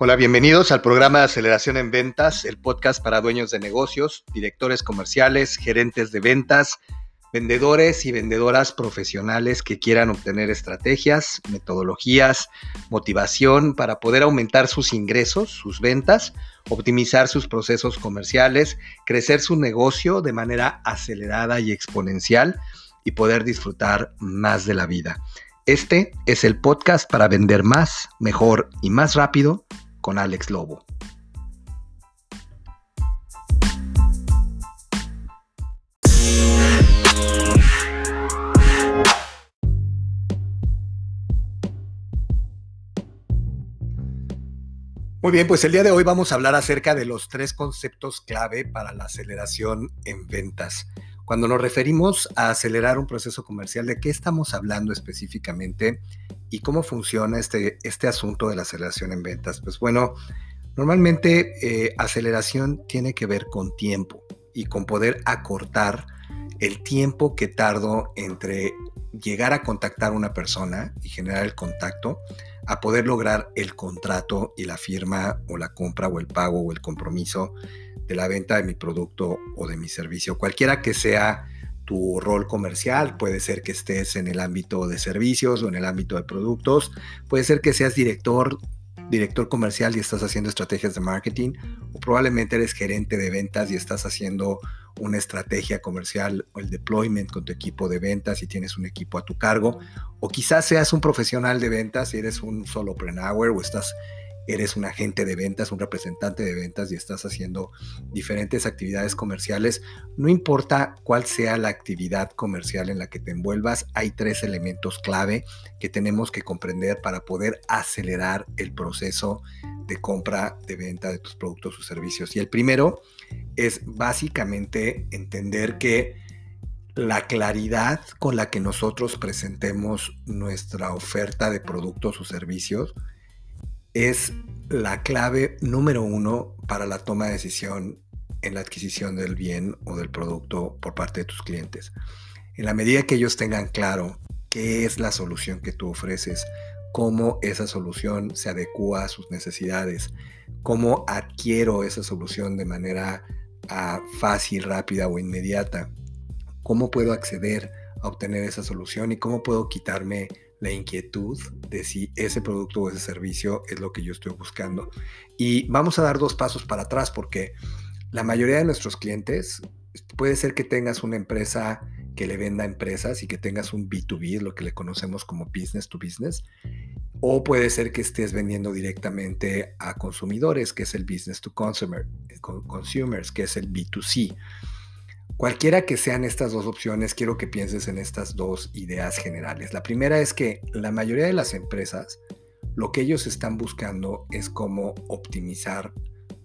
Hola, bienvenidos al programa de Aceleración en Ventas, el podcast para dueños de negocios, directores comerciales, gerentes de ventas, vendedores y vendedoras profesionales que quieran obtener estrategias, metodologías, motivación para poder aumentar sus ingresos, sus ventas, optimizar sus procesos comerciales, crecer su negocio de manera acelerada y exponencial y poder disfrutar más de la vida. Este es el podcast para vender más, mejor y más rápido con Alex Lobo. Muy bien, pues el día de hoy vamos a hablar acerca de los tres conceptos clave para la aceleración en ventas. Cuando nos referimos a acelerar un proceso comercial, ¿de qué estamos hablando específicamente? ¿Y cómo funciona este, este asunto de la aceleración en ventas? Pues bueno, normalmente eh, aceleración tiene que ver con tiempo y con poder acortar el tiempo que tardo entre llegar a contactar a una persona y generar el contacto a poder lograr el contrato y la firma o la compra o el pago o el compromiso de la venta de mi producto o de mi servicio, cualquiera que sea tu rol comercial, puede ser que estés en el ámbito de servicios o en el ámbito de productos, puede ser que seas director, director comercial y estás haciendo estrategias de marketing, o probablemente eres gerente de ventas y estás haciendo una estrategia comercial o el deployment con tu equipo de ventas y tienes un equipo a tu cargo, o quizás seas un profesional de ventas y eres un solopreneur o estás eres un agente de ventas, un representante de ventas y estás haciendo diferentes actividades comerciales, no importa cuál sea la actividad comercial en la que te envuelvas, hay tres elementos clave que tenemos que comprender para poder acelerar el proceso de compra, de venta de tus productos o servicios. Y el primero es básicamente entender que la claridad con la que nosotros presentemos nuestra oferta de productos o servicios es la clave número uno para la toma de decisión en la adquisición del bien o del producto por parte de tus clientes. En la medida que ellos tengan claro qué es la solución que tú ofreces, cómo esa solución se adecua a sus necesidades, cómo adquiero esa solución de manera ah, fácil, rápida o inmediata, cómo puedo acceder a obtener esa solución y cómo puedo quitarme la inquietud de si ese producto o ese servicio es lo que yo estoy buscando. Y vamos a dar dos pasos para atrás porque la mayoría de nuestros clientes puede ser que tengas una empresa que le venda a empresas y que tengas un B2B, lo que le conocemos como business to business, o puede ser que estés vendiendo directamente a consumidores, que es el business to consumer, consumers, que es el B2C. Cualquiera que sean estas dos opciones, quiero que pienses en estas dos ideas generales. La primera es que la mayoría de las empresas, lo que ellos están buscando es cómo optimizar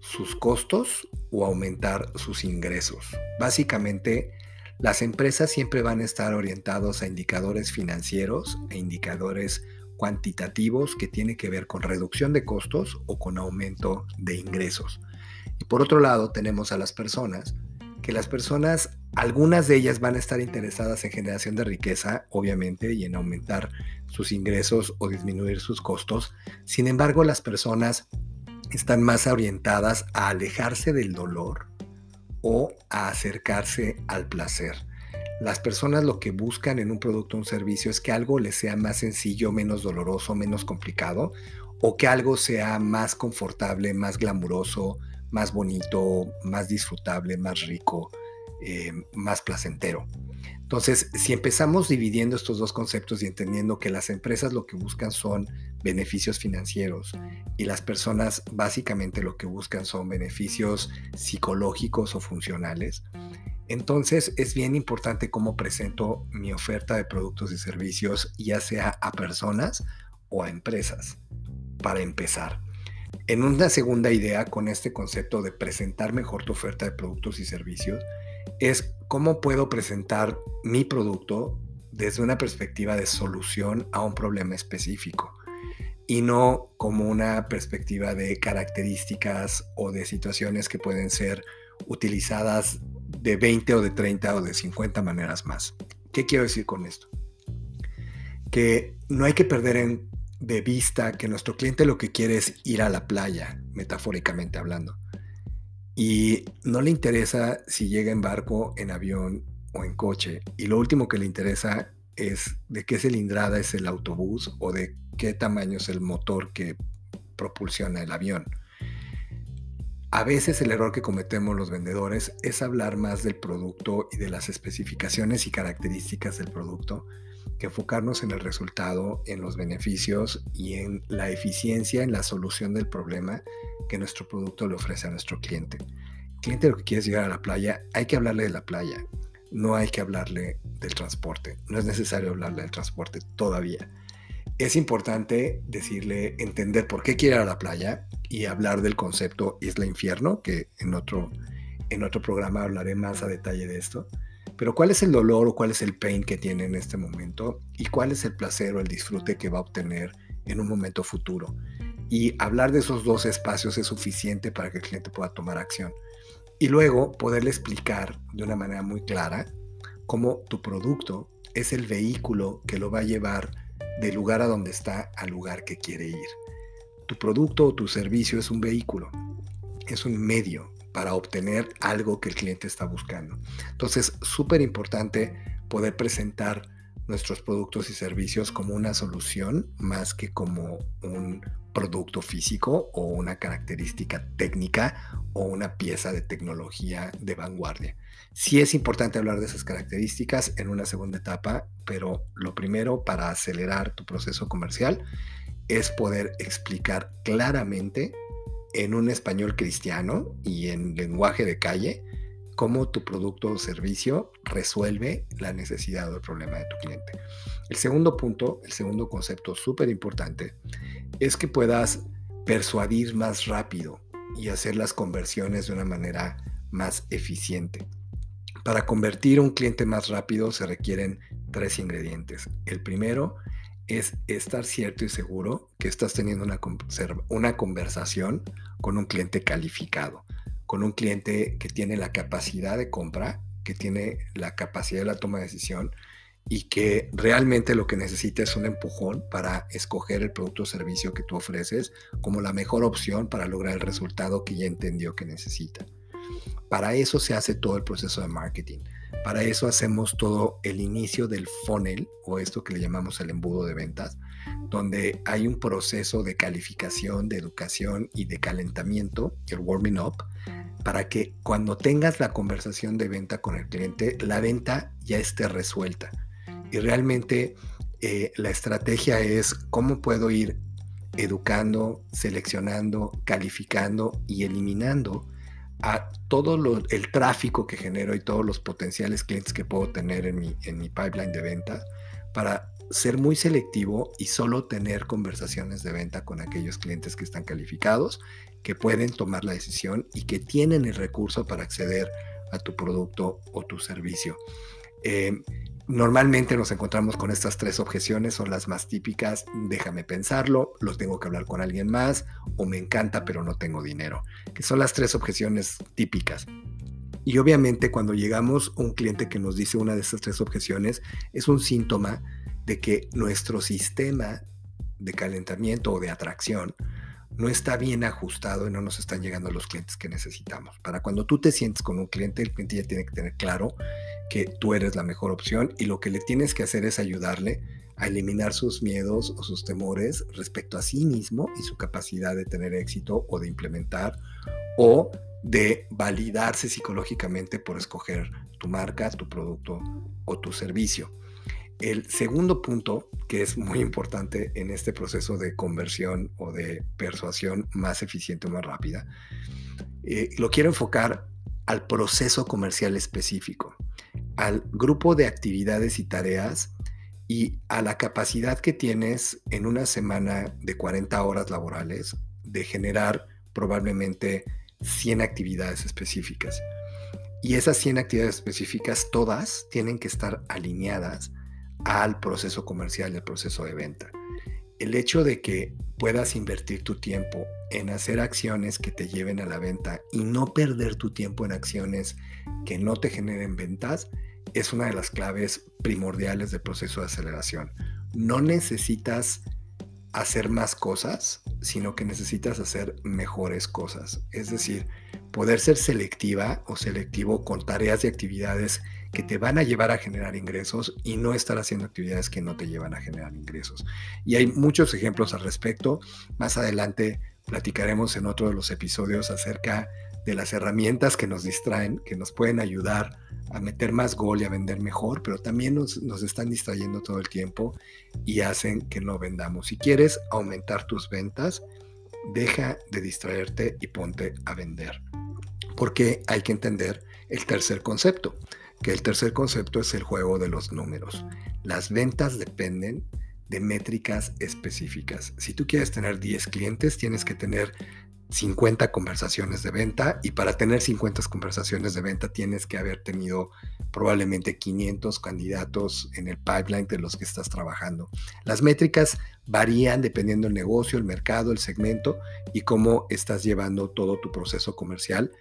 sus costos o aumentar sus ingresos. Básicamente, las empresas siempre van a estar orientados a indicadores financieros e indicadores cuantitativos que tienen que ver con reducción de costos o con aumento de ingresos. Y por otro lado, tenemos a las personas que las personas, algunas de ellas van a estar interesadas en generación de riqueza, obviamente, y en aumentar sus ingresos o disminuir sus costos. Sin embargo, las personas están más orientadas a alejarse del dolor o a acercarse al placer. Las personas lo que buscan en un producto o un servicio es que algo les sea más sencillo, menos doloroso, menos complicado, o que algo sea más confortable, más glamuroso, más bonito, más disfrutable, más rico, eh, más placentero. Entonces, si empezamos dividiendo estos dos conceptos y entendiendo que las empresas lo que buscan son beneficios financieros y las personas básicamente lo que buscan son beneficios psicológicos o funcionales, entonces es bien importante cómo presento mi oferta de productos y servicios, ya sea a personas o a empresas, para empezar. En una segunda idea con este concepto de presentar mejor tu oferta de productos y servicios es cómo puedo presentar mi producto desde una perspectiva de solución a un problema específico y no como una perspectiva de características o de situaciones que pueden ser utilizadas de 20 o de 30 o de 50 maneras más. ¿Qué quiero decir con esto? Que no hay que perder en de vista que nuestro cliente lo que quiere es ir a la playa, metafóricamente hablando. Y no le interesa si llega en barco, en avión o en coche. Y lo último que le interesa es de qué cilindrada es el autobús o de qué tamaño es el motor que propulsiona el avión. A veces el error que cometemos los vendedores es hablar más del producto y de las especificaciones y características del producto que enfocarnos en el resultado, en los beneficios y en la eficiencia en la solución del problema que nuestro producto le ofrece a nuestro cliente. Cliente lo que quiere llegar a la playa, hay que hablarle de la playa, no hay que hablarle del transporte, no es necesario hablarle del transporte todavía es importante decirle, entender por qué quiere ir a la playa y hablar del concepto Isla Infierno, que en otro, en otro programa hablaré más a detalle de esto. Pero cuál es el dolor o cuál es el pain que tiene en este momento y cuál es el placer o el disfrute que va a obtener en un momento futuro. Y hablar de esos dos espacios es suficiente para que el cliente pueda tomar acción. Y luego poderle explicar de una manera muy clara cómo tu producto es el vehículo que lo va a llevar del lugar a donde está al lugar que quiere ir. Tu producto o tu servicio es un vehículo, es un medio para obtener algo que el cliente está buscando. Entonces, súper importante poder presentar nuestros productos y servicios como una solución más que como un producto físico o una característica técnica o una pieza de tecnología de vanguardia. Sí es importante hablar de esas características en una segunda etapa, pero lo primero para acelerar tu proceso comercial es poder explicar claramente en un español cristiano y en lenguaje de calle cómo tu producto o servicio resuelve la necesidad o el problema de tu cliente. El segundo punto, el segundo concepto súper importante, es que puedas persuadir más rápido y hacer las conversiones de una manera más eficiente. Para convertir un cliente más rápido se requieren tres ingredientes. El primero es estar cierto y seguro que estás teniendo una, conversación con un cliente calificado, con un cliente que tiene la capacidad de compra, que tiene la capacidad de la toma de decisión y que realmente lo que necesita es un empujón para escoger el producto o servicio que tú ofreces como la mejor opción para lograr el resultado que ya entendió que necesita. Para eso se hace todo el proceso de marketing. Para eso hacemos todo el inicio del funnel o esto que le llamamos el embudo de ventas, donde hay un proceso de calificación, de educación y de calentamiento, el warming up, para que cuando tengas la conversación de venta con el cliente, la venta ya esté resuelta. Y realmente eh, la estrategia es cómo puedo ir educando, seleccionando, calificando y eliminando a todo el tráfico que genero y todos los potenciales clientes que puedo tener en mi, en mi pipeline de venta para ser muy selectivo y solo tener conversaciones de venta con aquellos clientes que están calificados, que pueden tomar la decisión y que tienen el recurso para acceder a tu producto o tu servicio. Eh, Normalmente nos encontramos con estas tres objeciones, son las más típicas, déjame pensarlo, lo tengo que hablar con alguien más o me encanta pero no tengo dinero, que son las tres objeciones típicas. Y obviamente cuando llegamos a un cliente que nos dice una de estas tres objeciones, es un síntoma de que nuestro sistema de calentamiento o de atracción no está bien ajustado y no nos están llegando los clientes que necesitamos. Para cuando tú te sientes con un cliente, el cliente ya tiene que tener claro que tú eres la mejor opción y lo que le tienes que hacer es ayudarle a eliminar sus miedos o sus temores respecto a sí mismo y su capacidad de tener éxito o de implementar o de validarse psicológicamente por escoger tu marca, tu producto o tu servicio. El segundo punto, que es muy importante en este proceso de conversión o de persuasión más eficiente o más rápida, eh, lo quiero enfocar al proceso comercial específico al grupo de actividades y tareas y a la capacidad que tienes en una semana de 40 horas laborales de generar probablemente 100 actividades específicas. Y esas 100 actividades específicas todas tienen que estar alineadas al proceso comercial, al proceso de venta. El hecho de que puedas invertir tu tiempo en hacer acciones que te lleven a la venta y no perder tu tiempo en acciones que no te generen ventas es una de las claves primordiales del proceso de aceleración. No necesitas hacer más cosas, sino que necesitas hacer mejores cosas. Es decir, poder ser selectiva o selectivo con tareas y actividades que te van a llevar a generar ingresos y no estar haciendo actividades que no te llevan a generar ingresos. Y hay muchos ejemplos al respecto. Más adelante platicaremos en otro de los episodios acerca de las herramientas que nos distraen, que nos pueden ayudar a meter más gol y a vender mejor, pero también nos, nos, están distrayendo todo el tiempo y hacen que no vendamos. Si quieres aumentar tus ventas, deja de distraerte y ponte a vender. Porque hay que entender el tercer concepto, que el tercer concepto es el juego de los números. Las ventas dependen de métricas específicas. Si tú quieres tener 10 clientes, tienes que tener 50 conversaciones de venta y para tener 50 conversaciones de venta tienes que haber tenido probablemente 500 candidatos en el pipeline de los que estás trabajando. Las métricas varían dependiendo del negocio, el mercado, el segmento y cómo estás llevando todo tu proceso comercial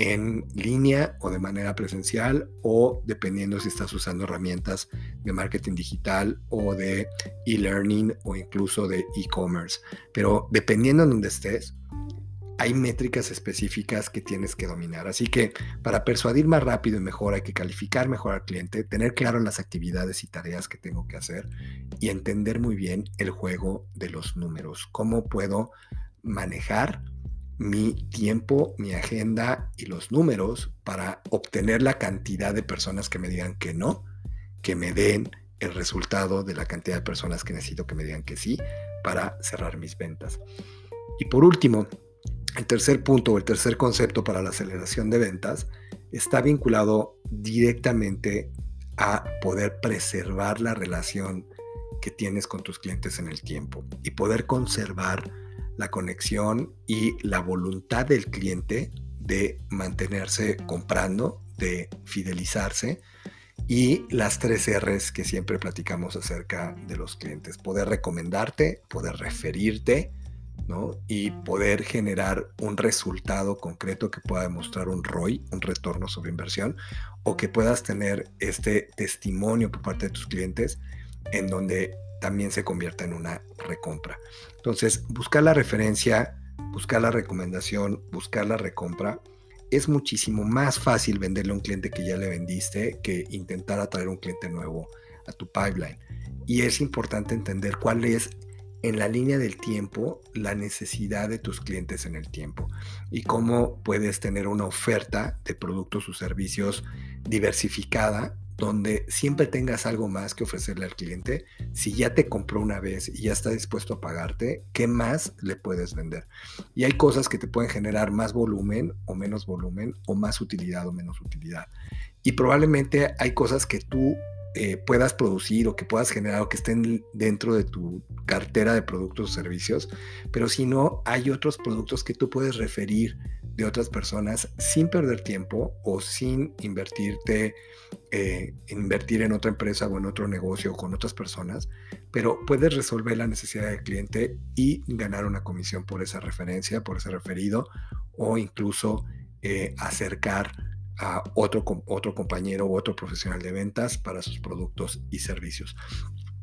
en línea o de manera presencial o dependiendo si estás usando herramientas de marketing digital o de e-learning o incluso de e-commerce. Pero dependiendo en donde estés, hay métricas específicas que tienes que dominar. Así que para persuadir más rápido y mejor hay que calificar mejor al cliente, tener claro las actividades y tareas que tengo que hacer y entender muy bien el juego de los números. Cómo puedo manejar mi tiempo, mi agenda y los números para obtener la cantidad de personas que me digan que no, que me den el resultado de la cantidad de personas que necesito que me digan que sí para cerrar mis ventas. Y por último, el tercer punto o el tercer concepto para la aceleración de ventas está vinculado directamente a poder preservar la relación que tienes con tus clientes en el tiempo y poder conservar la conexión y la voluntad del cliente de mantenerse comprando, de fidelizarse y las tres R's que siempre platicamos acerca de los clientes. Poder recomendarte, poder referirte y poder generar un resultado concreto que pueda demostrar un ROI, un retorno sobre inversión, o que puedas tener este testimonio por parte de tus clientes en donde también se convierta en una recompra. Entonces, buscar la referencia, buscar la recomendación, buscar la recompra, es muchísimo más fácil venderle a un cliente que ya le vendiste que intentar atraer un cliente nuevo a tu pipeline. Y es importante entender cuál es en la línea del tiempo la necesidad de tus clientes en el tiempo y cómo puedes tener una oferta de productos o servicios diversificada donde siempre tengas algo más que ofrecerle al cliente. Si ya te compró una vez y ya está dispuesto a pagarte, ¿qué más le puedes vender? Y hay cosas que te pueden generar más volumen o menos volumen o más utilidad o menos utilidad. Y probablemente hay cosas que tú eh, puedas producir o que puedas generar o que estén dentro de tu cartera de productos o servicios, pero si no, hay otros productos que tú puedes referir de otras personas sin perder tiempo o sin invertirte, eh, invertir en otra empresa o en otro negocio con otras personas, pero puedes resolver la necesidad del cliente y ganar una comisión por esa referencia, por ese referido o incluso eh, acercar a otro, otro compañero u otro profesional de ventas para sus productos y servicios.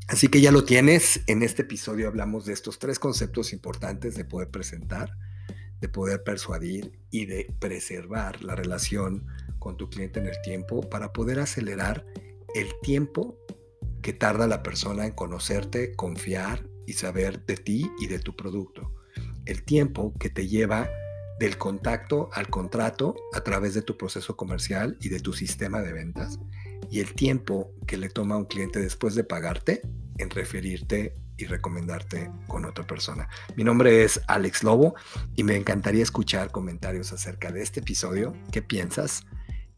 Así que ya lo tienes. En este episodio hablamos de estos tres conceptos importantes de poder presentar, de poder persuadir y de preservar la relación con tu cliente en el tiempo para poder acelerar el tiempo que tarda la persona en conocerte, confiar y saber de ti y de tu producto. El tiempo que te lleva del contacto al contrato a través de tu proceso comercial y de tu sistema de ventas y el tiempo que le toma a un cliente después de pagarte en referirte y recomendarte con otra persona. Mi nombre es Alex Lobo y me encantaría escuchar comentarios acerca de este episodio, qué piensas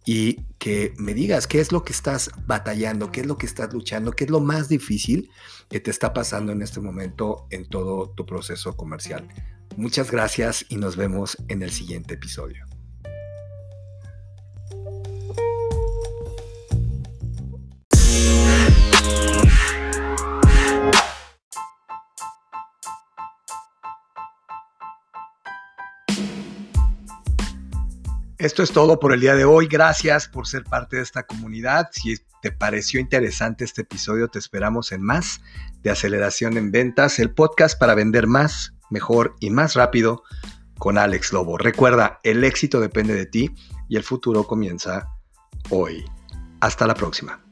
y que me digas qué es lo que estás batallando, qué es lo que estás luchando, qué es lo más difícil que te está pasando en este momento en todo tu proceso comercial. Muchas gracias y nos vemos en el siguiente episodio. Esto es todo por el día de hoy. Gracias por ser parte de esta comunidad. Si te pareció interesante este episodio, te esperamos en más de Aceleración en Ventas, el podcast para vender más, mejor y más rápido con Alex Lobo. Recuerda, el éxito depende de ti y el futuro comienza hoy. Hasta la próxima.